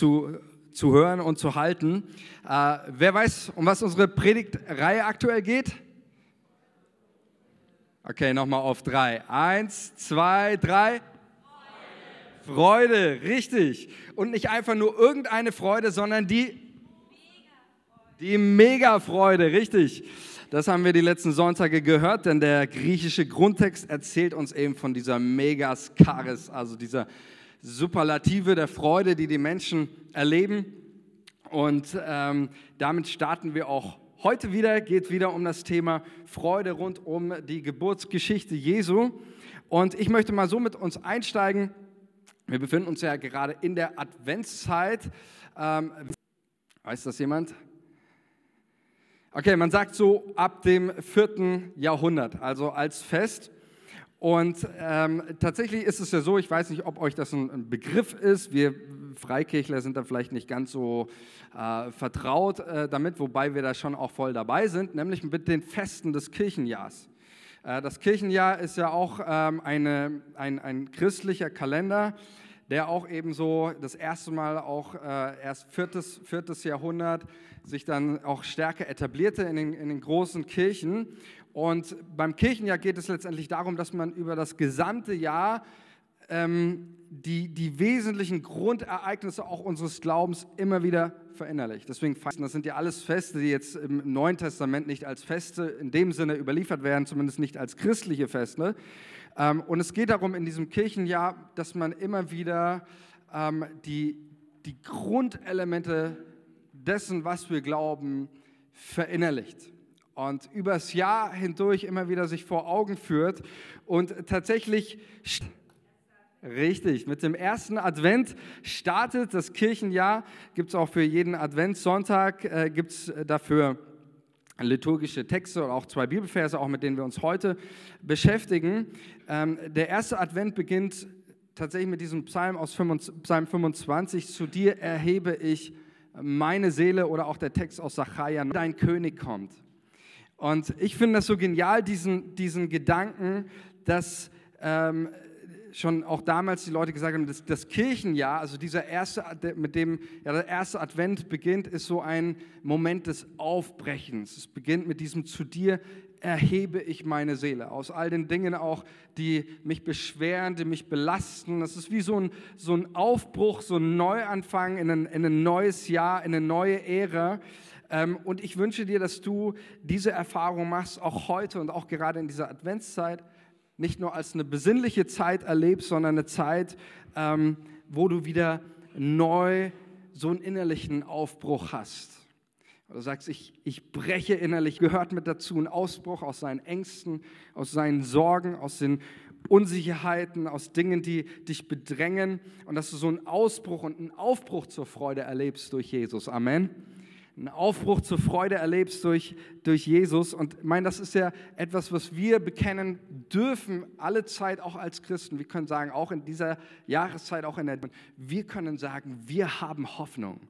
zu, zu hören und zu halten. Äh, wer weiß, um was unsere Predigtreihe aktuell geht? Okay, nochmal auf drei. Eins, zwei, drei. Freude. Richtig. Und nicht einfach nur irgendeine Freude, sondern die die Mega-Freude, richtig. Das haben wir die letzten Sonntage gehört, denn der griechische Grundtext erzählt uns eben von dieser Megaskaris, also dieser Superlative der Freude, die die Menschen erleben. Und ähm, damit starten wir auch heute wieder. Geht wieder um das Thema Freude rund um die Geburtsgeschichte Jesu. Und ich möchte mal so mit uns einsteigen. Wir befinden uns ja gerade in der Adventszeit. Ähm, weiß das jemand? Okay, man sagt so ab dem vierten Jahrhundert, also als Fest. Und ähm, tatsächlich ist es ja so, ich weiß nicht, ob euch das ein, Begriff ist. Wir Freikirchler sind da vielleicht nicht ganz so äh, vertraut äh, damit, wobei wir da schon auch voll dabei sind, nämlich mit den Festen des Kirchenjahrs. Äh, das Kirchenjahr ist ja auch ähm, eine, ein, ein christlicher Kalender, der auch eben so das erste Mal auch äh, erst viertes, viertes Jahrhundert sich dann auch stärker etablierte in den, in den großen Kirchen. Und beim Kirchenjahr geht es letztendlich darum, dass man über das gesamte Jahr ähm, die, die wesentlichen Grundereignisse auch unseres Glaubens immer wieder verinnerlicht. Deswegen, das sind ja alles Feste, die jetzt im Neuen Testament nicht als Feste in dem Sinne überliefert werden, zumindest nicht als christliche Feste. Ähm, und es geht darum in diesem Kirchenjahr, dass man immer wieder ähm, die, die Grundelemente dessen, was wir glauben, verinnerlicht und übers Jahr hindurch immer wieder sich vor Augen führt und tatsächlich Richtig, mit dem ersten Advent startet das Kirchenjahr, gibt es auch für jeden Adventssonntag, äh, gibt es dafür liturgische Texte oder auch zwei Bibelverse, auch mit denen wir uns heute beschäftigen. Ähm, der erste Advent beginnt tatsächlich mit diesem Psalm aus Psalm 25, zu dir erhebe ich meine Seele oder auch der Text aus Sacharja, dein König kommt. Und ich finde das so genial, diesen, diesen Gedanken, dass ähm, schon auch damals die Leute gesagt haben, das, das Kirchenjahr, also dieser erste, mit dem ja, der erste Advent beginnt, ist so ein Moment des Aufbrechens. Es beginnt mit diesem zu dir erhebe ich meine Seele. Aus all den Dingen auch, die mich beschweren, die mich belasten. Das ist wie so ein, so ein Aufbruch, so ein Neuanfang in ein, in ein neues Jahr, in eine neue Ära. Ähm, und ich wünsche dir, dass du diese Erfahrung machst, auch heute und auch gerade in dieser Adventszeit, nicht nur als eine besinnliche Zeit erlebst, sondern eine Zeit, ähm, wo du wieder neu so einen innerlichen Aufbruch hast. Du sagst, ich, ich breche innerlich, gehört mit dazu ein Ausbruch aus seinen Ängsten, aus seinen Sorgen, aus den Unsicherheiten, aus Dingen, die dich bedrängen und dass du so einen Ausbruch und einen Aufbruch zur Freude erlebst durch Jesus. Amen. Einen Aufbruch zur Freude erlebst durch, durch Jesus. Und ich meine, das ist ja etwas, was wir bekennen dürfen, alle Zeit auch als Christen. Wir können sagen, auch in dieser Jahreszeit, auch in der, wir können sagen, wir haben Hoffnung.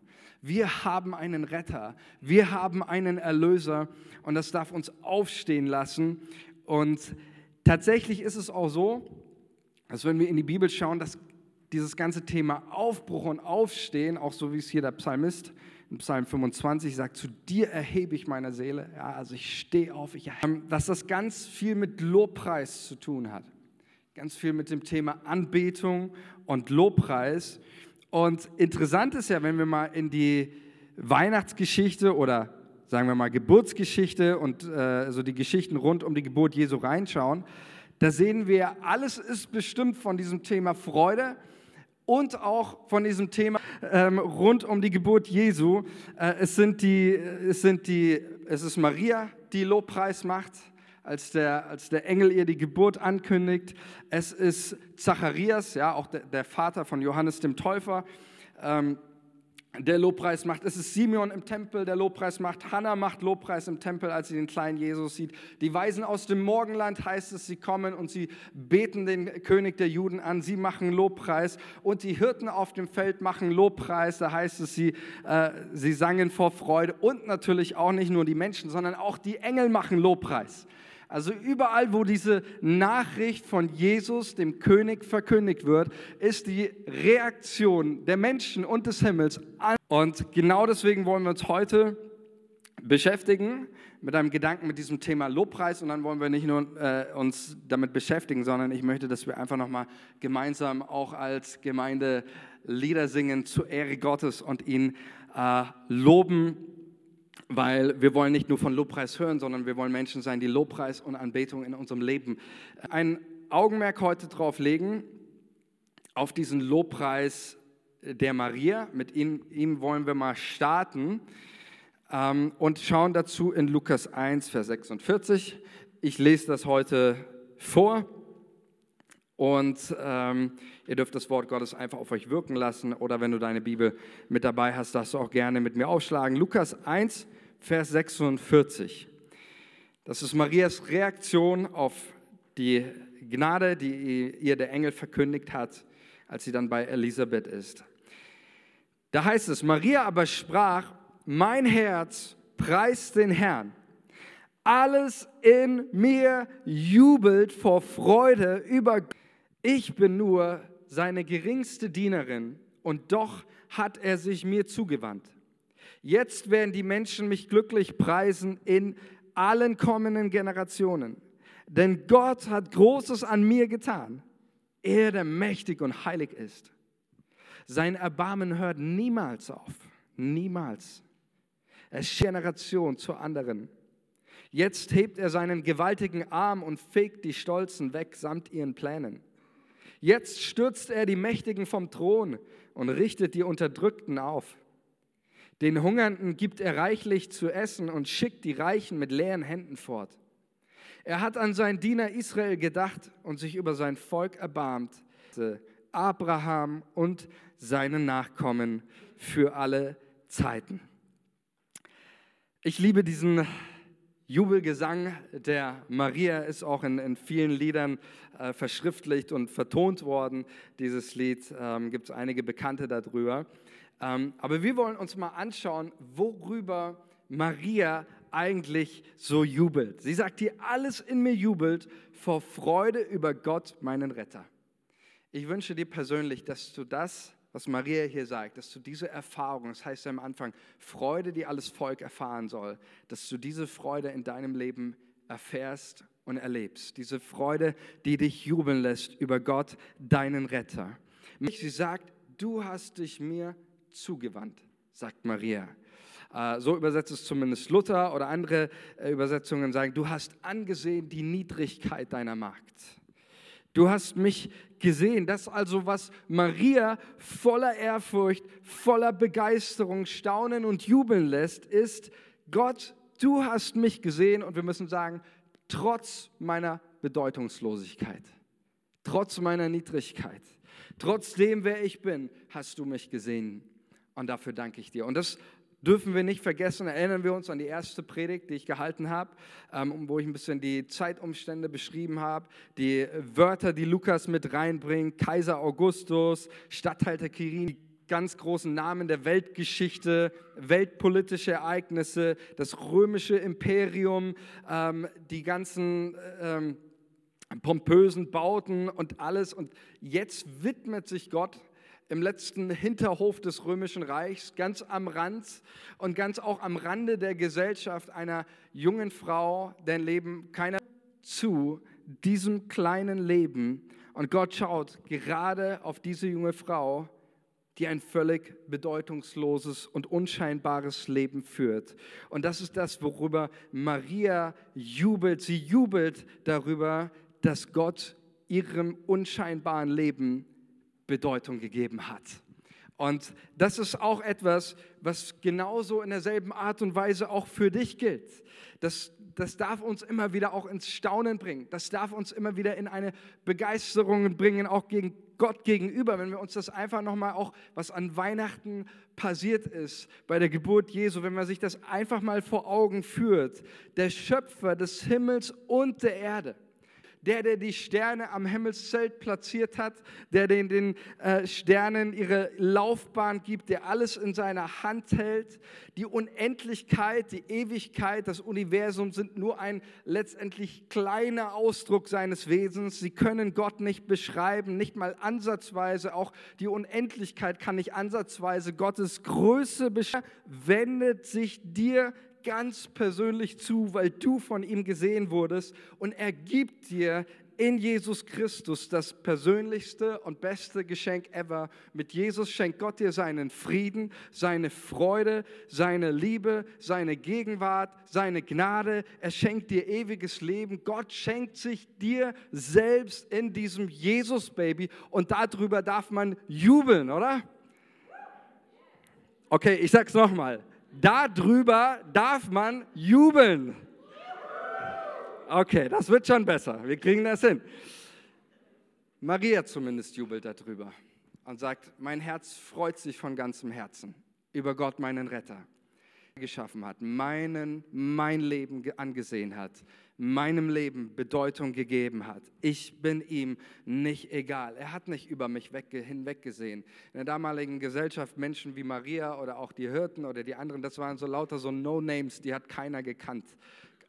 Wir haben einen Retter, wir haben einen Erlöser und das darf uns aufstehen lassen. Und tatsächlich ist es auch so, dass wenn wir in die Bibel schauen, dass dieses ganze Thema Aufbruch und Aufstehen, auch so wie es hier der Psalmist Psalm 25 sagt, zu dir erhebe ich meine Seele, ja, also ich stehe auf, ich, dass das ganz viel mit Lobpreis zu tun hat. Ganz viel mit dem Thema Anbetung und Lobpreis. Und interessant ist ja, wenn wir mal in die Weihnachtsgeschichte oder sagen wir mal Geburtsgeschichte und äh, so die Geschichten rund um die Geburt Jesu reinschauen, da sehen wir, alles ist bestimmt von diesem Thema Freude und auch von diesem Thema ähm, rund um die Geburt Jesu. Äh, es, sind die, es, sind die, es ist Maria, die Lobpreis macht als der, als der Engel ihr die Geburt ankündigt. Es ist Zacharias, ja, auch der, der Vater von Johannes dem Täufer, ähm, der Lobpreis macht. Es ist Simeon im Tempel, der Lobpreis macht. Hannah macht Lobpreis im Tempel, als sie den kleinen Jesus sieht. Die Weisen aus dem Morgenland heißt es, sie kommen und sie beten den König der Juden an. Sie machen Lobpreis. Und die Hirten auf dem Feld machen Lobpreis. Da heißt es, sie, äh, sie sangen vor Freude. Und natürlich auch nicht nur die Menschen, sondern auch die Engel machen Lobpreis. Also überall, wo diese Nachricht von Jesus, dem König, verkündigt wird, ist die Reaktion der Menschen und des Himmels. Und genau deswegen wollen wir uns heute beschäftigen mit einem Gedanken mit diesem Thema Lobpreis. Und dann wollen wir nicht nur äh, uns damit beschäftigen, sondern ich möchte, dass wir einfach nochmal gemeinsam auch als Gemeinde Lieder singen zur Ehre Gottes und ihn äh, loben weil wir wollen nicht nur von Lobpreis hören, sondern wir wollen Menschen sein, die Lobpreis und Anbetung in unserem Leben ein Augenmerk heute drauf legen, auf diesen Lobpreis der Maria. Mit ihm, ihm wollen wir mal starten ähm, und schauen dazu in Lukas 1, Vers 46. Ich lese das heute vor und ähm, ihr dürft das Wort Gottes einfach auf euch wirken lassen oder wenn du deine Bibel mit dabei hast, darfst du auch gerne mit mir aufschlagen. Lukas 1, Vers 46. Das ist Marias Reaktion auf die Gnade, die ihr der Engel verkündigt hat, als sie dann bei Elisabeth ist. Da heißt es, Maria aber sprach, mein Herz preist den Herrn. Alles in mir jubelt vor Freude über Ich bin nur seine geringste Dienerin und doch hat er sich mir zugewandt. Jetzt werden die Menschen mich glücklich preisen in allen kommenden Generationen. Denn Gott hat Großes an mir getan. Er, der mächtig und heilig ist. Sein Erbarmen hört niemals auf. Niemals. Er ist Generation zur anderen. Jetzt hebt er seinen gewaltigen Arm und fegt die Stolzen weg samt ihren Plänen. Jetzt stürzt er die Mächtigen vom Thron und richtet die Unterdrückten auf. Den Hungernden gibt er reichlich zu essen und schickt die Reichen mit leeren Händen fort. Er hat an seinen Diener Israel gedacht und sich über sein Volk erbarmt, Abraham und seine Nachkommen für alle Zeiten. Ich liebe diesen Jubelgesang der Maria, ist auch in, in vielen Liedern äh, verschriftlicht und vertont worden. Dieses Lied ähm, gibt es einige Bekannte darüber. Ähm, aber wir wollen uns mal anschauen, worüber Maria eigentlich so jubelt. Sie sagt hier, alles in mir jubelt vor Freude über Gott, meinen Retter. Ich wünsche dir persönlich, dass du das, was Maria hier sagt, dass du diese Erfahrung, das heißt ja am Anfang, Freude, die alles Volk erfahren soll, dass du diese Freude in deinem Leben erfährst und erlebst. Diese Freude, die dich jubeln lässt über Gott, deinen Retter. Sie sagt, du hast dich mir zugewandt, sagt Maria. Äh, so übersetzt es zumindest Luther oder andere äh, Übersetzungen sagen, du hast angesehen die Niedrigkeit deiner Magd. Du hast mich gesehen. Das also, was Maria voller Ehrfurcht, voller Begeisterung, Staunen und Jubeln lässt, ist, Gott, du hast mich gesehen und wir müssen sagen, trotz meiner Bedeutungslosigkeit, trotz meiner Niedrigkeit, trotzdem, wer ich bin, hast du mich gesehen. Und dafür danke ich dir. Und das dürfen wir nicht vergessen. Erinnern wir uns an die erste Predigt, die ich gehalten habe, ähm, wo ich ein bisschen die Zeitumstände beschrieben habe, die Wörter, die Lukas mit reinbringt, Kaiser Augustus, Statthalter Kirin, die ganz großen Namen der Weltgeschichte, weltpolitische Ereignisse, das römische Imperium, ähm, die ganzen ähm, pompösen Bauten und alles. Und jetzt widmet sich Gott im letzten Hinterhof des römischen Reichs, ganz am Rand und ganz auch am Rande der Gesellschaft einer jungen Frau, deren Leben keiner zu diesem kleinen Leben. Und Gott schaut gerade auf diese junge Frau, die ein völlig bedeutungsloses und unscheinbares Leben führt. Und das ist das, worüber Maria jubelt. Sie jubelt darüber, dass Gott ihrem unscheinbaren Leben Bedeutung gegeben hat. Und das ist auch etwas, was genauso in derselben Art und Weise auch für dich gilt. Das, das darf uns immer wieder auch ins Staunen bringen. Das darf uns immer wieder in eine Begeisterung bringen, auch gegen Gott gegenüber, wenn wir uns das einfach nochmal auch, was an Weihnachten passiert ist, bei der Geburt Jesu, wenn man sich das einfach mal vor Augen führt. Der Schöpfer des Himmels und der Erde der, der die Sterne am Himmelszelt platziert hat, der den, den äh, Sternen ihre Laufbahn gibt, der alles in seiner Hand hält. Die Unendlichkeit, die Ewigkeit, das Universum sind nur ein letztendlich kleiner Ausdruck seines Wesens. Sie können Gott nicht beschreiben, nicht mal ansatzweise. Auch die Unendlichkeit kann nicht ansatzweise Gottes Größe beschreiben. Wendet sich dir ganz persönlich zu, weil du von ihm gesehen wurdest und er gibt dir in Jesus Christus das persönlichste und beste Geschenk ever. Mit Jesus schenkt Gott dir seinen Frieden, seine Freude, seine Liebe, seine Gegenwart, seine Gnade. Er schenkt dir ewiges Leben. Gott schenkt sich dir selbst in diesem Jesus-Baby und darüber darf man jubeln, oder? Okay, ich sag's nochmal. Darüber darf man jubeln. Okay, das wird schon besser. Wir kriegen das hin. Maria zumindest jubelt darüber und sagt, mein Herz freut sich von ganzem Herzen über Gott, meinen Retter, geschaffen hat, meinen, mein Leben angesehen hat, meinem Leben Bedeutung gegeben hat. Ich bin ihm nicht egal. Er hat nicht über mich hinweggesehen. In der damaligen Gesellschaft Menschen wie Maria oder auch die Hirten oder die anderen, das waren so lauter so No-Names, die hat keiner gekannt.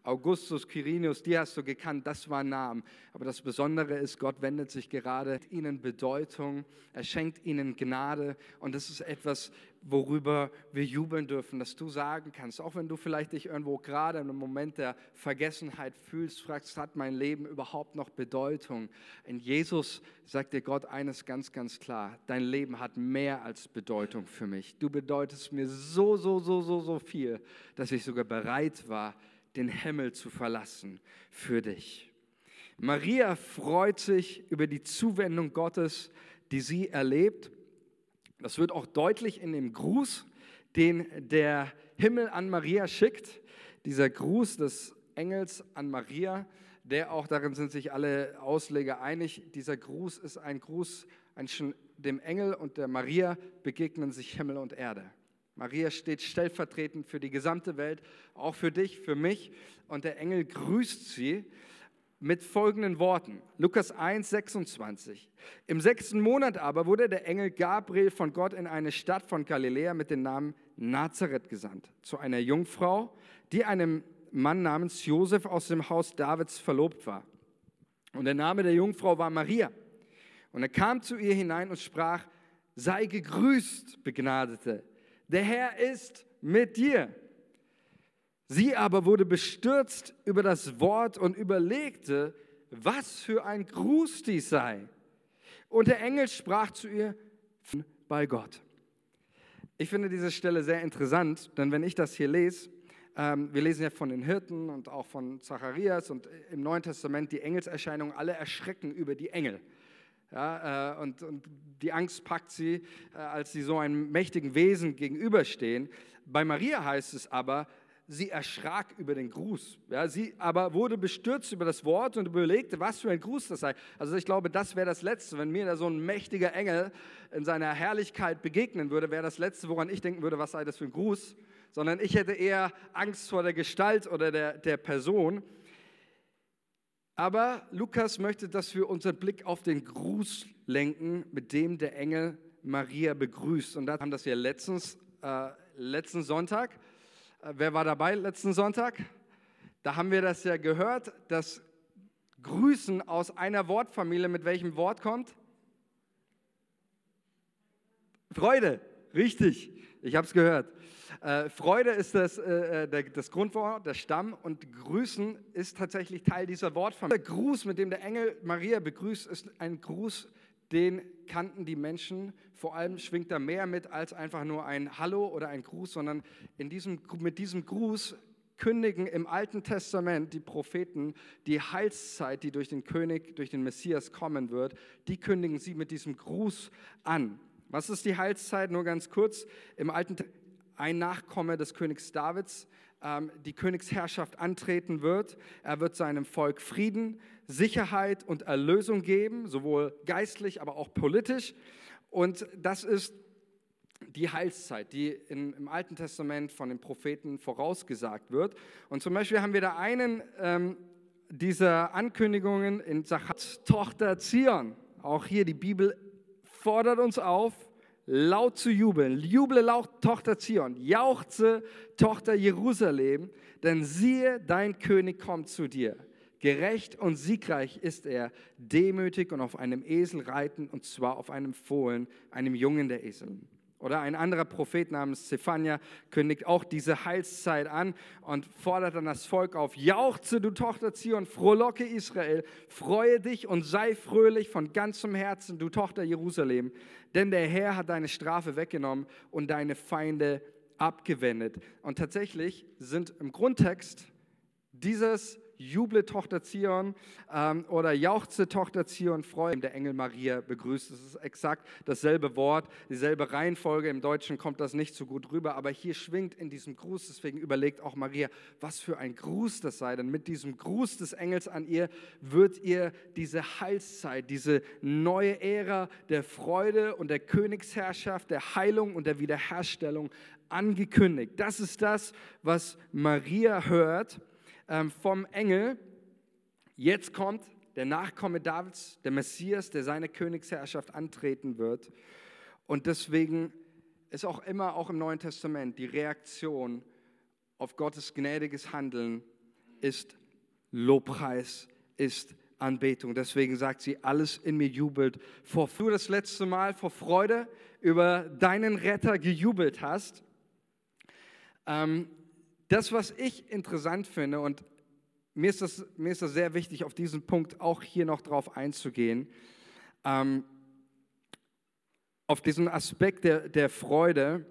Augustus, Quirinius, die hast du gekannt, das waren Namen. Aber das Besondere ist, Gott wendet sich gerade ihnen Bedeutung, er schenkt ihnen Gnade und das ist etwas, worüber wir jubeln dürfen, dass du sagen kannst, auch wenn du vielleicht dich irgendwo gerade im Moment der Vergessenheit fühlst, fragst, hat mein Leben überhaupt noch Bedeutung? In Jesus sagt dir Gott eines ganz, ganz klar, dein Leben hat mehr als Bedeutung für mich. Du bedeutest mir so, so, so, so, so viel, dass ich sogar bereit war, den Himmel zu verlassen für dich. Maria freut sich über die Zuwendung Gottes, die sie erlebt. Das wird auch deutlich in dem Gruß, den der Himmel an Maria schickt. Dieser Gruß des Engels an Maria, der auch darin sind sich alle Ausleger einig. Dieser Gruß ist ein Gruß, ein, dem Engel und der Maria begegnen sich Himmel und Erde. Maria steht stellvertretend für die gesamte Welt, auch für dich, für mich. Und der Engel grüßt sie mit folgenden Worten. Lukas 1, 26. Im sechsten Monat aber wurde der Engel Gabriel von Gott in eine Stadt von Galiläa mit dem Namen Nazareth gesandt, zu einer Jungfrau, die einem Mann namens Josef aus dem Haus Davids verlobt war. Und der Name der Jungfrau war Maria. Und er kam zu ihr hinein und sprach, sei gegrüßt, Begnadete der Herr ist mit dir. Sie aber wurde bestürzt über das Wort und überlegte, was für ein Gruß dies sei. Und der Engel sprach zu ihr, bei Gott. Ich finde diese Stelle sehr interessant, denn wenn ich das hier lese, ähm, wir lesen ja von den Hirten und auch von Zacharias und im Neuen Testament die Engelserscheinungen, alle erschrecken über die Engel. Ja, äh, und, und, die Angst packt sie, äh, als sie so einem mächtigen Wesen gegenüberstehen. Bei Maria heißt es aber, sie erschrak über den Gruß. Ja, sie aber wurde bestürzt über das Wort und überlegte, was für ein Gruß das sei. Also ich glaube, das wäre das Letzte, wenn mir da so ein mächtiger Engel in seiner Herrlichkeit begegnen würde, wäre das Letzte, woran ich denken würde, was sei das für ein Gruß. Sondern ich hätte eher Angst vor der Gestalt oder der, der Person. Aber Lukas möchte, dass wir unseren Blick auf den Gruß lenken, mit dem der Engel Maria begrüßt. Und da haben das ja letztens, äh, letzten Sonntag. Äh, wer war dabei letzten Sonntag? Da haben wir das ja gehört, dass Grüßen aus einer Wortfamilie mit welchem Wort kommt? Freude, richtig. Ich habe es gehört. Äh, Freude ist das, äh, äh, der, das Grundwort, der Stamm und Grüßen ist tatsächlich Teil dieser Wortfamilie. Der Gruß, mit dem der Engel Maria begrüßt, ist ein Gruß, den kannten die Menschen. Vor allem schwingt da mehr mit als einfach nur ein Hallo oder ein Gruß, sondern in diesem, mit diesem Gruß kündigen im Alten Testament die Propheten die Heilszeit, die durch den König, durch den Messias kommen wird, die kündigen sie mit diesem Gruß an. Was ist die Heilszeit? Nur ganz kurz. Im Alten ein Nachkomme des Königs Davids ähm, die Königsherrschaft antreten wird. Er wird seinem Volk Frieden, Sicherheit und Erlösung geben, sowohl geistlich, aber auch politisch. Und das ist die Heilszeit, die in, im Alten Testament von den Propheten vorausgesagt wird. Und zum Beispiel haben wir da einen ähm, dieser Ankündigungen in Zacharias Tochter Zion. Auch hier die Bibel fordert uns auf, laut zu jubeln. Juble laut, Tochter Zion. Jauchze, Tochter Jerusalem, denn siehe, dein König kommt zu dir. Gerecht und siegreich ist er, demütig und auf einem Esel reiten, und zwar auf einem Fohlen, einem Jungen der Eseln. Oder ein anderer Prophet namens Zephania kündigt auch diese Heilszeit an und fordert dann das Volk auf, jauchze du Tochter Zion, frohlocke Israel, freue dich und sei fröhlich von ganzem Herzen, du Tochter Jerusalem, denn der Herr hat deine Strafe weggenommen und deine Feinde abgewendet. Und tatsächlich sind im Grundtext dieses Juble Tochter Zion ähm, oder Jauchze Tochter Zion, freue, der Engel Maria begrüßt. Das ist exakt dasselbe Wort, dieselbe Reihenfolge. Im Deutschen kommt das nicht so gut rüber, aber hier schwingt in diesem Gruß, deswegen überlegt auch Maria, was für ein Gruß das sei. Denn mit diesem Gruß des Engels an ihr wird ihr diese Heilszeit, diese neue Ära der Freude und der Königsherrschaft, der Heilung und der Wiederherstellung angekündigt. Das ist das, was Maria hört vom Engel, jetzt kommt der Nachkomme Davids, der Messias, der seine Königsherrschaft antreten wird. Und deswegen ist auch immer, auch im Neuen Testament, die Reaktion auf Gottes gnädiges Handeln ist Lobpreis, ist Anbetung. Deswegen sagt sie, alles in mir jubelt. Vor du das letzte Mal vor Freude über deinen Retter gejubelt hast, ähm, das, was ich interessant finde, und mir ist das, mir ist das sehr wichtig, auf diesen Punkt auch hier noch drauf einzugehen, ähm, auf diesen Aspekt der, der Freude.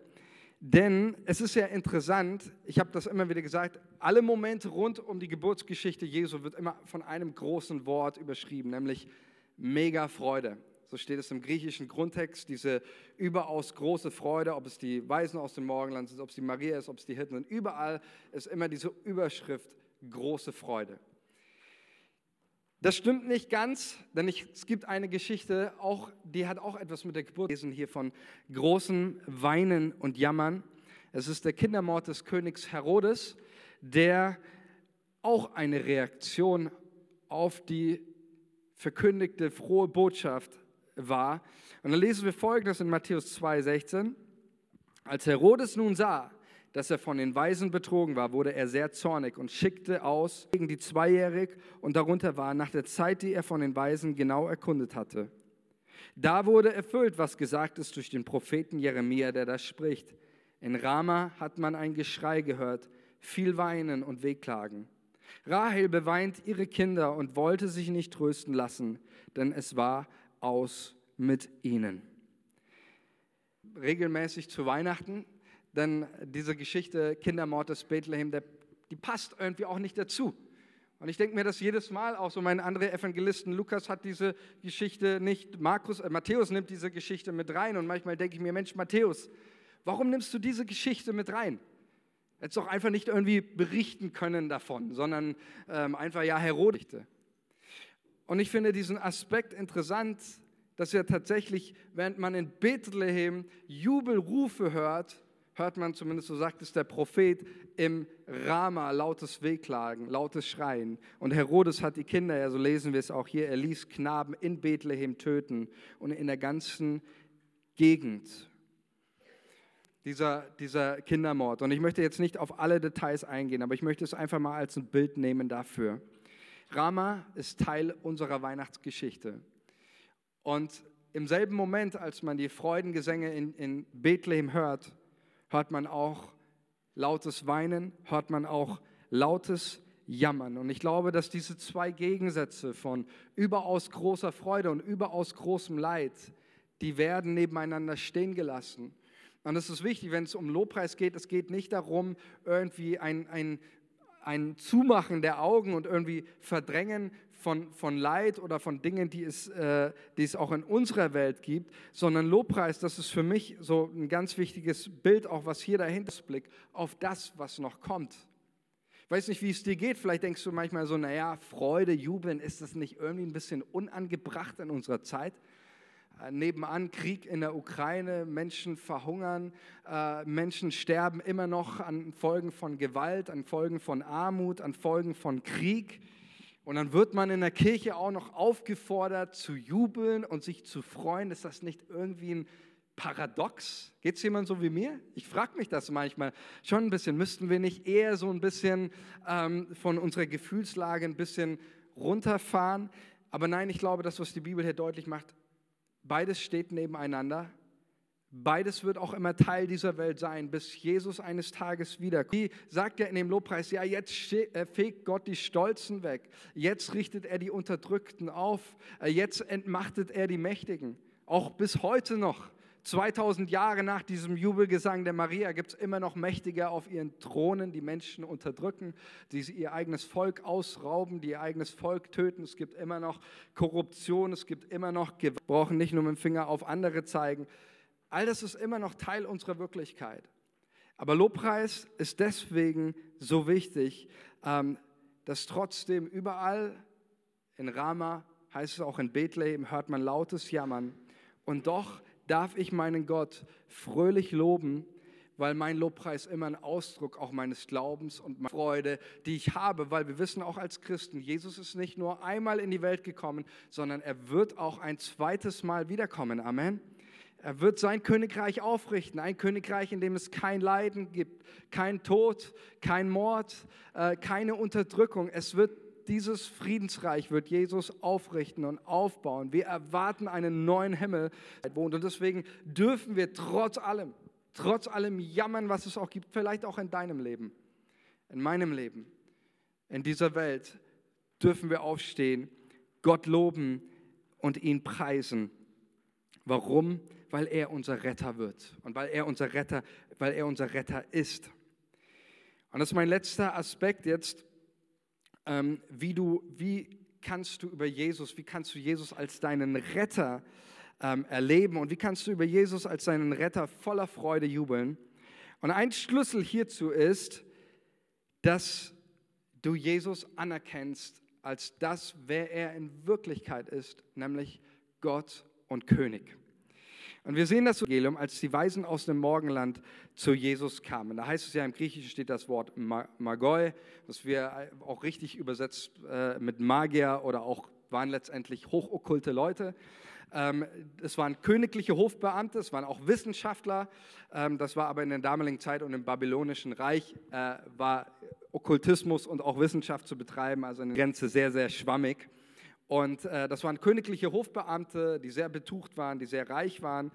Denn es ist ja interessant, ich habe das immer wieder gesagt, alle Momente rund um die Geburtsgeschichte Jesu wird immer von einem großen Wort überschrieben, nämlich mega Freude so steht es im griechischen Grundtext, diese überaus große Freude, ob es die Weisen aus dem Morgenland sind, ob es die Maria ist, ob es die Hirten sind, überall ist immer diese Überschrift große Freude. Das stimmt nicht ganz, denn ich, es gibt eine Geschichte, auch, die hat auch etwas mit der Geburt lesen hier von großen Weinen und Jammern. Es ist der Kindermord des Königs Herodes, der auch eine Reaktion auf die verkündigte frohe Botschaft war. Und dann lesen wir folgendes in Matthäus 2,16. Als Herodes nun sah, dass er von den Weisen betrogen war, wurde er sehr zornig und schickte aus gegen die zweijährig und darunter waren, nach der Zeit, die er von den Weisen genau erkundet hatte. Da wurde erfüllt, was gesagt ist durch den Propheten Jeremia, der das spricht. In Rama hat man ein Geschrei gehört, viel Weinen und Wehklagen. Rahel beweint ihre Kinder und wollte sich nicht trösten lassen, denn es war aus mit ihnen. Regelmäßig zu Weihnachten, denn diese Geschichte Kindermord des Bethlehem, der, die passt irgendwie auch nicht dazu. Und ich denke mir das jedes Mal auch so, mein anderer Evangelisten, Lukas hat diese Geschichte nicht, Markus, äh, Matthäus nimmt diese Geschichte mit rein und manchmal denke ich mir, Mensch, Matthäus, warum nimmst du diese Geschichte mit rein? Hättest doch einfach nicht irgendwie berichten können davon, sondern ähm, einfach ja Herodes. Und ich finde diesen Aspekt interessant, dass ja tatsächlich, während man in Bethlehem Jubelrufe hört, hört man zumindest, so sagt es der Prophet, im Rama lautes Wehklagen, lautes Schreien. Und Herodes hat die Kinder, ja so lesen wir es auch hier, er ließ Knaben in Bethlehem töten und in der ganzen Gegend. Dieser, dieser Kindermord. Und ich möchte jetzt nicht auf alle Details eingehen, aber ich möchte es einfach mal als ein Bild nehmen dafür. Rama ist Teil unserer Weihnachtsgeschichte. Und im selben Moment, als man die Freudengesänge in, in Bethlehem hört, hört man auch lautes Weinen, hört man auch lautes Jammern. Und ich glaube, dass diese zwei Gegensätze von überaus großer Freude und überaus großem Leid, die werden nebeneinander stehen gelassen. Und es ist wichtig, wenn es um Lobpreis geht, es geht nicht darum, irgendwie ein, ein ein Zumachen der Augen und irgendwie Verdrängen von, von Leid oder von Dingen, die es, äh, die es auch in unserer Welt gibt, sondern Lobpreis, das ist für mich so ein ganz wichtiges Bild, auch was hier dahinter ist, Blick auf das, was noch kommt. Ich weiß nicht, wie es dir geht, vielleicht denkst du manchmal so, naja, Freude, Jubeln, ist das nicht irgendwie ein bisschen unangebracht in unserer Zeit? Äh, nebenan Krieg in der Ukraine, Menschen verhungern, äh, Menschen sterben immer noch an Folgen von Gewalt, an Folgen von Armut, an Folgen von Krieg. Und dann wird man in der Kirche auch noch aufgefordert zu jubeln und sich zu freuen. Ist das nicht irgendwie ein paradox? Geht es jemand so wie mir? Ich frage mich das manchmal schon ein bisschen. Müssten wir nicht eher so ein bisschen ähm, von unserer Gefühlslage ein bisschen runterfahren? Aber nein, ich glaube, das, was die Bibel hier deutlich macht, beides steht nebeneinander. Beides wird auch immer Teil dieser Welt sein, bis Jesus eines Tages wiederkommt. Wie sagt er in dem Lobpreis, ja, jetzt äh, fegt Gott die Stolzen weg, jetzt richtet er die Unterdrückten auf, äh, jetzt entmachtet er die Mächtigen. Auch bis heute noch, 2000 Jahre nach diesem Jubelgesang der Maria, gibt es immer noch Mächtige auf ihren Thronen, die Menschen unterdrücken, die ihr eigenes Volk ausrauben, die ihr eigenes Volk töten. Es gibt immer noch Korruption, es gibt immer noch Gewalt. Wir brauchen nicht nur mit dem Finger auf andere zeigen, All das ist immer noch Teil unserer Wirklichkeit. Aber Lobpreis ist deswegen so wichtig, ähm, dass trotzdem überall in Rama, heißt es auch in Bethlehem, hört man lautes Jammern. Und doch darf ich meinen Gott fröhlich loben, weil mein Lobpreis immer ein Ausdruck auch meines Glaubens und meiner Freude, die ich habe, weil wir wissen auch als Christen, Jesus ist nicht nur einmal in die Welt gekommen, sondern er wird auch ein zweites Mal wiederkommen. Amen. Er wird sein Königreich aufrichten, ein Königreich, in dem es kein Leiden gibt, kein Tod, kein Mord, äh, keine Unterdrückung. Es wird dieses Friedensreich wird Jesus aufrichten und aufbauen. Wir erwarten einen neuen Himmel. Und deswegen dürfen wir trotz allem, trotz allem jammern, was es auch gibt, vielleicht auch in deinem Leben, in meinem Leben, in dieser Welt, dürfen wir aufstehen, Gott loben und ihn preisen. Warum? weil er unser Retter wird und weil er unser Retter, weil er unser Retter ist. Und das ist mein letzter Aspekt jetzt, ähm, wie du, wie kannst du über Jesus, wie kannst du Jesus als deinen Retter ähm, erleben und wie kannst du über Jesus als deinen Retter voller Freude jubeln. Und ein Schlüssel hierzu ist, dass du Jesus anerkennst als das, wer er in Wirklichkeit ist, nämlich Gott und König. Und wir sehen das Evangelium, als die Weisen aus dem Morgenland zu Jesus kamen. Da heißt es ja im Griechischen steht das Wort Magoi, was wir auch richtig übersetzt äh, mit Magier oder auch waren letztendlich hochokkulte Leute. Ähm, es waren königliche Hofbeamte, es waren auch Wissenschaftler. Ähm, das war aber in der damaligen Zeit und im babylonischen Reich äh, war Okkultismus und auch Wissenschaft zu betreiben, also eine Grenze sehr, sehr schwammig. Und äh, das waren königliche Hofbeamte, die sehr betucht waren, die sehr reich waren.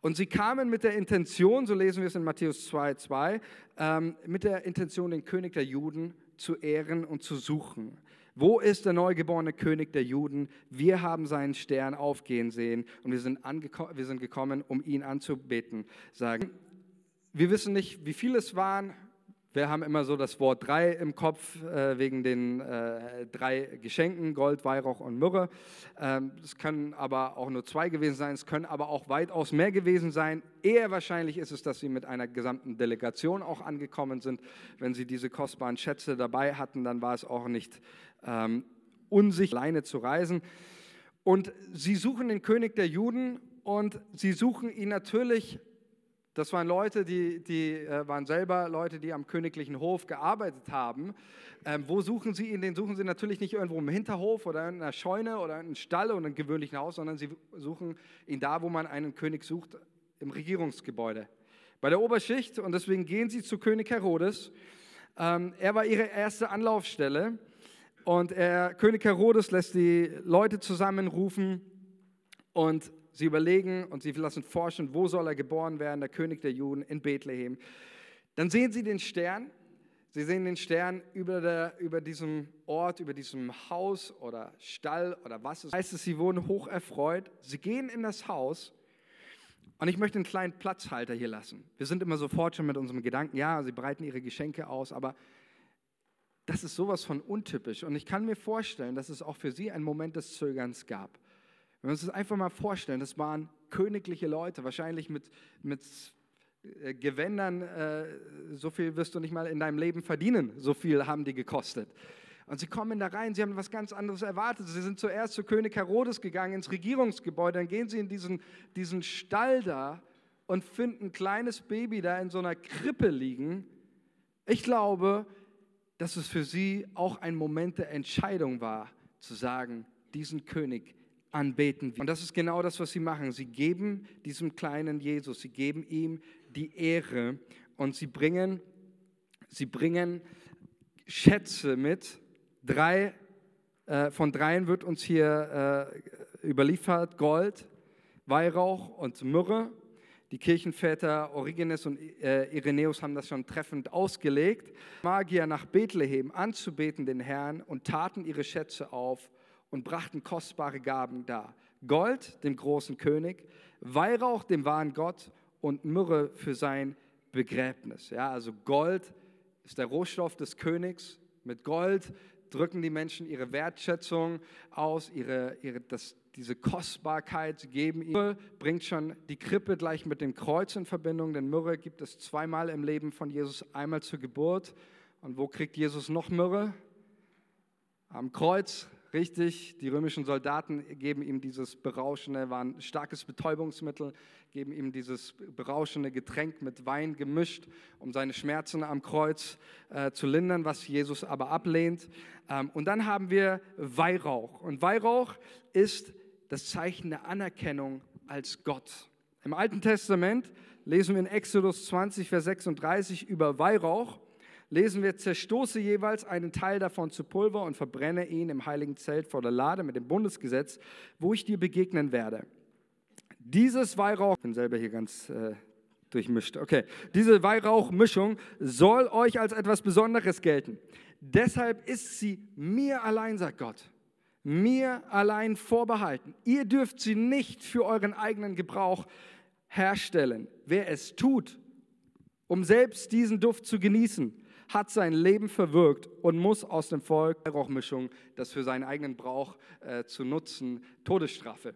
Und sie kamen mit der Intention, so lesen wir es in Matthäus 2,2, ähm, mit der Intention, den König der Juden zu ehren und zu suchen. Wo ist der neugeborene König der Juden? Wir haben seinen Stern aufgehen sehen und wir sind, wir sind gekommen, um ihn anzubeten. Sagen. Wir wissen nicht, wie viele es waren, wir haben immer so das Wort drei im Kopf äh, wegen den äh, drei Geschenken, Gold, Weihrauch und Myrrhe. Ähm, es können aber auch nur zwei gewesen sein, es können aber auch weitaus mehr gewesen sein. Eher wahrscheinlich ist es, dass sie mit einer gesamten Delegation auch angekommen sind. Wenn sie diese kostbaren Schätze dabei hatten, dann war es auch nicht ähm, unsicher, alleine zu reisen. Und sie suchen den König der Juden und sie suchen ihn natürlich das waren Leute, die, die äh, waren selber Leute, die am königlichen Hof gearbeitet haben. Ähm, wo suchen sie ihn? Den suchen sie natürlich nicht irgendwo im Hinterhof oder in einer Scheune oder in einem Stall oder einem gewöhnlichen Haus, sondern sie suchen ihn da, wo man einen König sucht, im Regierungsgebäude. Bei der Oberschicht und deswegen gehen sie zu König Herodes. Ähm, er war ihre erste Anlaufstelle und er, König Herodes lässt die Leute zusammenrufen und Sie überlegen und sie lassen forschen, wo soll er geboren werden, der König der Juden in Bethlehem. Dann sehen sie den Stern. Sie sehen den Stern über, der, über diesem Ort, über diesem Haus oder Stall oder was es heißt. Es, sie wurden hoch erfreut. Sie gehen in das Haus und ich möchte einen kleinen Platzhalter hier lassen. Wir sind immer sofort schon mit unserem Gedanken, ja, sie bereiten ihre Geschenke aus, aber das ist sowas von untypisch. Und ich kann mir vorstellen, dass es auch für sie einen Moment des Zögerns gab. Wenn wir uns das einfach mal vorstellen, das waren königliche Leute, wahrscheinlich mit, mit äh, Gewändern, äh, so viel wirst du nicht mal in deinem Leben verdienen, so viel haben die gekostet. Und sie kommen da rein, sie haben was ganz anderes erwartet. Sie sind zuerst zu König Herodes gegangen, ins Regierungsgebäude, dann gehen sie in diesen, diesen Stall da und finden ein kleines Baby da in so einer Krippe liegen. Ich glaube, dass es für sie auch ein Moment der Entscheidung war, zu sagen, diesen König anbeten. Und das ist genau das, was sie machen. Sie geben diesem kleinen Jesus, sie geben ihm die Ehre und sie bringen, sie bringen Schätze mit. Drei, äh, von dreien wird uns hier äh, überliefert: Gold, Weihrauch und Myrrhe. Die Kirchenväter Origenes und äh, Irenäus haben das schon treffend ausgelegt. Magier nach Bethlehem anzubeten den Herrn und taten ihre Schätze auf und brachten kostbare Gaben dar. Gold dem großen König, Weihrauch dem wahren Gott und Myrrhe für sein Begräbnis. Ja, also Gold ist der Rohstoff des Königs. Mit Gold drücken die Menschen ihre Wertschätzung aus, ihre, ihre, das, diese Kostbarkeit, geben ihm, bringt schon die Krippe gleich mit dem Kreuz in Verbindung, denn Myrrhe gibt es zweimal im Leben von Jesus, einmal zur Geburt. Und wo kriegt Jesus noch Myrrhe? Am Kreuz, richtig. Die römischen Soldaten geben ihm dieses berauschende, war ein starkes Betäubungsmittel, geben ihm dieses berauschende Getränk mit Wein gemischt, um seine Schmerzen am Kreuz äh, zu lindern, was Jesus aber ablehnt. Ähm, und dann haben wir Weihrauch. Und Weihrauch ist das Zeichen der Anerkennung als Gott. Im Alten Testament lesen wir in Exodus 20, Vers 36 über Weihrauch. Lesen wir, zerstoße jeweils einen Teil davon zu Pulver und verbrenne ihn im heiligen Zelt vor der Lade mit dem Bundesgesetz, wo ich dir begegnen werde. Dieses Weihrauch, ich bin selber hier ganz äh, durchmischt, okay, diese Weihrauchmischung soll euch als etwas Besonderes gelten. Deshalb ist sie mir allein, sagt Gott mir allein vorbehalten. Ihr dürft sie nicht für euren eigenen Gebrauch herstellen. Wer es tut, um selbst diesen Duft zu genießen, hat sein Leben verwirkt und muss aus dem Volk Rauchmischung, das für seinen eigenen Brauch äh, zu nutzen, Todesstrafe.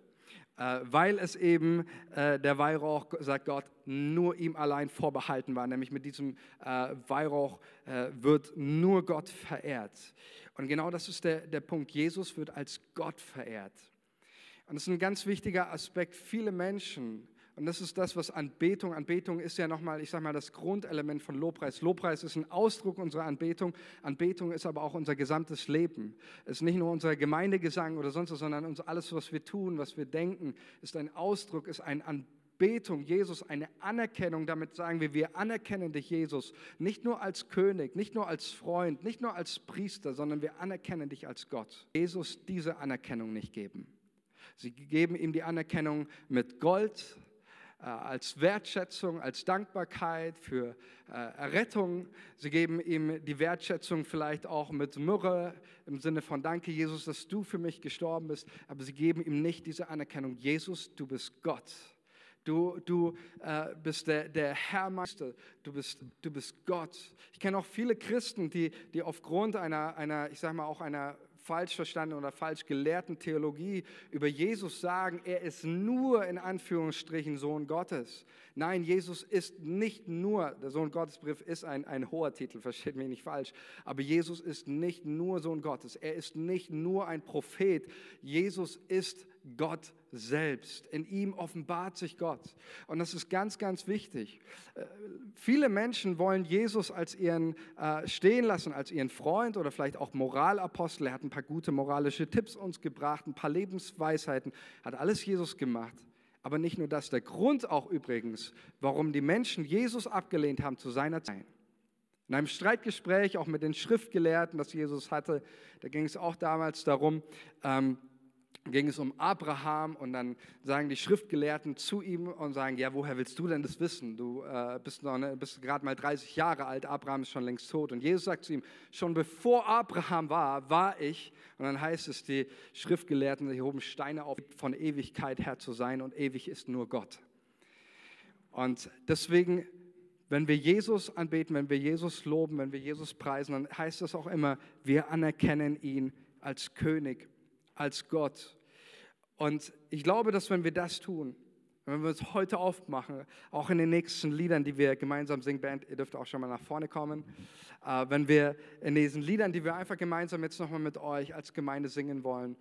Äh, weil es eben äh, der Weihrauch, sagt Gott, nur ihm allein vorbehalten war. Nämlich mit diesem äh, Weihrauch äh, wird nur Gott verehrt. Und genau das ist der, der Punkt. Jesus wird als Gott verehrt. Und das ist ein ganz wichtiger Aspekt. Viele Menschen, und das ist das, was Anbetung, Anbetung ist ja nochmal, ich sage mal, das Grundelement von Lobpreis. Lobpreis ist ein Ausdruck unserer Anbetung. Anbetung ist aber auch unser gesamtes Leben. Es ist nicht nur unser Gemeindegesang oder sonst was, sondern alles, was wir tun, was wir denken, ist ein Ausdruck, ist ein Anbetung Anbetung Jesus, eine Anerkennung, damit sagen wir, wir anerkennen dich, Jesus, nicht nur als König, nicht nur als Freund, nicht nur als Priester, sondern wir anerkennen dich als Gott. Jesus diese Anerkennung nicht geben. Sie geben ihm die Anerkennung mit Gold, als Wertschätzung, als Dankbarkeit für äh, Errettung. Sie geben ihm die Wertschätzung vielleicht auch mit Myrrhe im Sinne von Danke, Jesus, dass du für mich gestorben bist. Aber sie geben ihm nicht diese Anerkennung. Jesus, du bist Gott. Du, du äh, bist der, der Herrmeister, du bist, du bist Gott. Ich kenne auch viele Christen, die, die aufgrund einer, einer, ich sage mal auch einer falsch verstandenen oder falsch gelehrten Theologie über Jesus sagen, er ist nur in Anführungsstrichen Sohn Gottes. Nein, Jesus ist nicht nur, der Sohn Gottes Brief ist ein, ein hoher Titel, versteht mich nicht falsch, aber Jesus ist nicht nur Sohn Gottes, er ist nicht nur ein Prophet, Jesus ist Gott selbst. In ihm offenbart sich Gott. Und das ist ganz, ganz wichtig. Äh, viele Menschen wollen Jesus als ihren äh, stehen lassen, als ihren Freund oder vielleicht auch Moralapostel. Er hat ein paar gute moralische Tipps uns gebracht, ein paar Lebensweisheiten, hat alles Jesus gemacht. Aber nicht nur das, der Grund auch übrigens, warum die Menschen Jesus abgelehnt haben zu seiner Zeit. In einem Streitgespräch, auch mit den Schriftgelehrten, das Jesus hatte, da ging es auch damals darum, ähm, ging es um Abraham und dann sagen die Schriftgelehrten zu ihm und sagen, ja, woher willst du denn das wissen? Du äh, bist, ne, bist gerade mal 30 Jahre alt, Abraham ist schon längst tot. Und Jesus sagt zu ihm, schon bevor Abraham war, war ich. Und dann heißt es, die Schriftgelehrten, sie hoben Steine auf, von Ewigkeit her zu sein und ewig ist nur Gott. Und deswegen, wenn wir Jesus anbeten, wenn wir Jesus loben, wenn wir Jesus preisen, dann heißt das auch immer, wir anerkennen ihn als König als Gott. Und ich glaube, dass wenn wir das tun, wenn wir uns heute aufmachen, auch in den nächsten Liedern, die wir gemeinsam singen, Band, ihr dürft auch schon mal nach vorne kommen, äh, wenn wir in diesen Liedern, die wir einfach gemeinsam jetzt nochmal mit euch als Gemeinde singen wollen,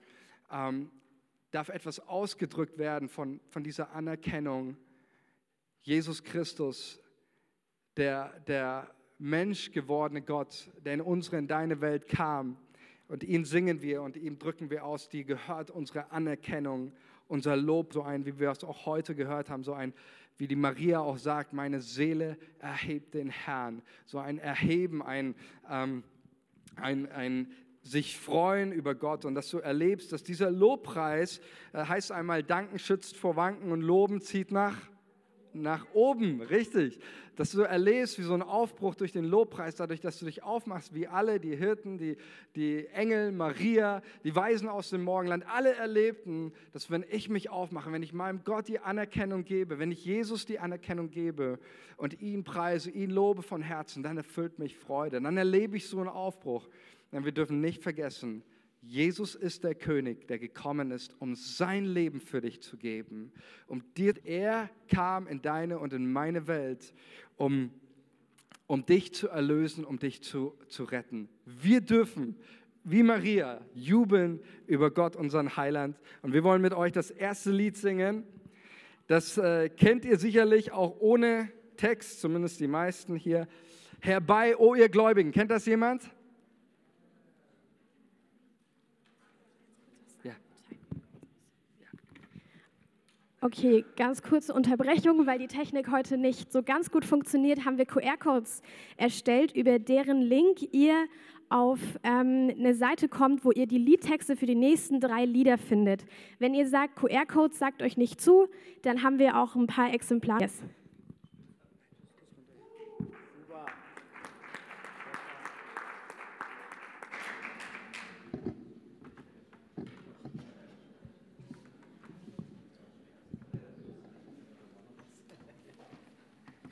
ähm, darf etwas ausgedrückt werden von, von dieser Anerkennung, Jesus Christus, der, der Mensch gewordene Gott, der in unsere, in deine Welt kam. Und ihn singen wir und ihm drücken wir aus, die gehört unsere Anerkennung, unser Lob, so ein, wie wir es auch heute gehört haben, so ein, wie die Maria auch sagt, meine Seele erhebt den Herrn. So ein Erheben, ein, ähm, ein, ein sich freuen über Gott. Und dass du erlebst, dass dieser Lobpreis äh, heißt einmal, danken schützt vor Wanken und loben zieht nach nach oben, richtig. Dass du erlebst, wie so ein Aufbruch durch den Lobpreis, dadurch, dass du dich aufmachst, wie alle, die Hirten, die, die Engel, Maria, die Weisen aus dem Morgenland, alle erlebten, dass wenn ich mich aufmache, wenn ich meinem Gott die Anerkennung gebe, wenn ich Jesus die Anerkennung gebe und ihn preise, ihn lobe von Herzen, dann erfüllt mich Freude. Dann erlebe ich so einen Aufbruch. Denn wir dürfen nicht vergessen, Jesus ist der König, der gekommen ist, um sein Leben für dich zu geben. Um dir, er kam in deine und in meine Welt, um, um dich zu erlösen, um dich zu, zu retten. Wir dürfen, wie Maria, jubeln über Gott, unseren Heiland. Und wir wollen mit euch das erste Lied singen. Das äh, kennt ihr sicherlich auch ohne Text, zumindest die meisten hier. Herbei, o oh ihr Gläubigen. Kennt das jemand? Okay, ganz kurze Unterbrechung, weil die Technik heute nicht so ganz gut funktioniert, haben wir QR-Codes erstellt, über deren Link ihr auf ähm, eine Seite kommt, wo ihr die Liedtexte für die nächsten drei Lieder findet. Wenn ihr sagt, QR-Codes sagt euch nicht zu, dann haben wir auch ein paar Exemplare. Yes.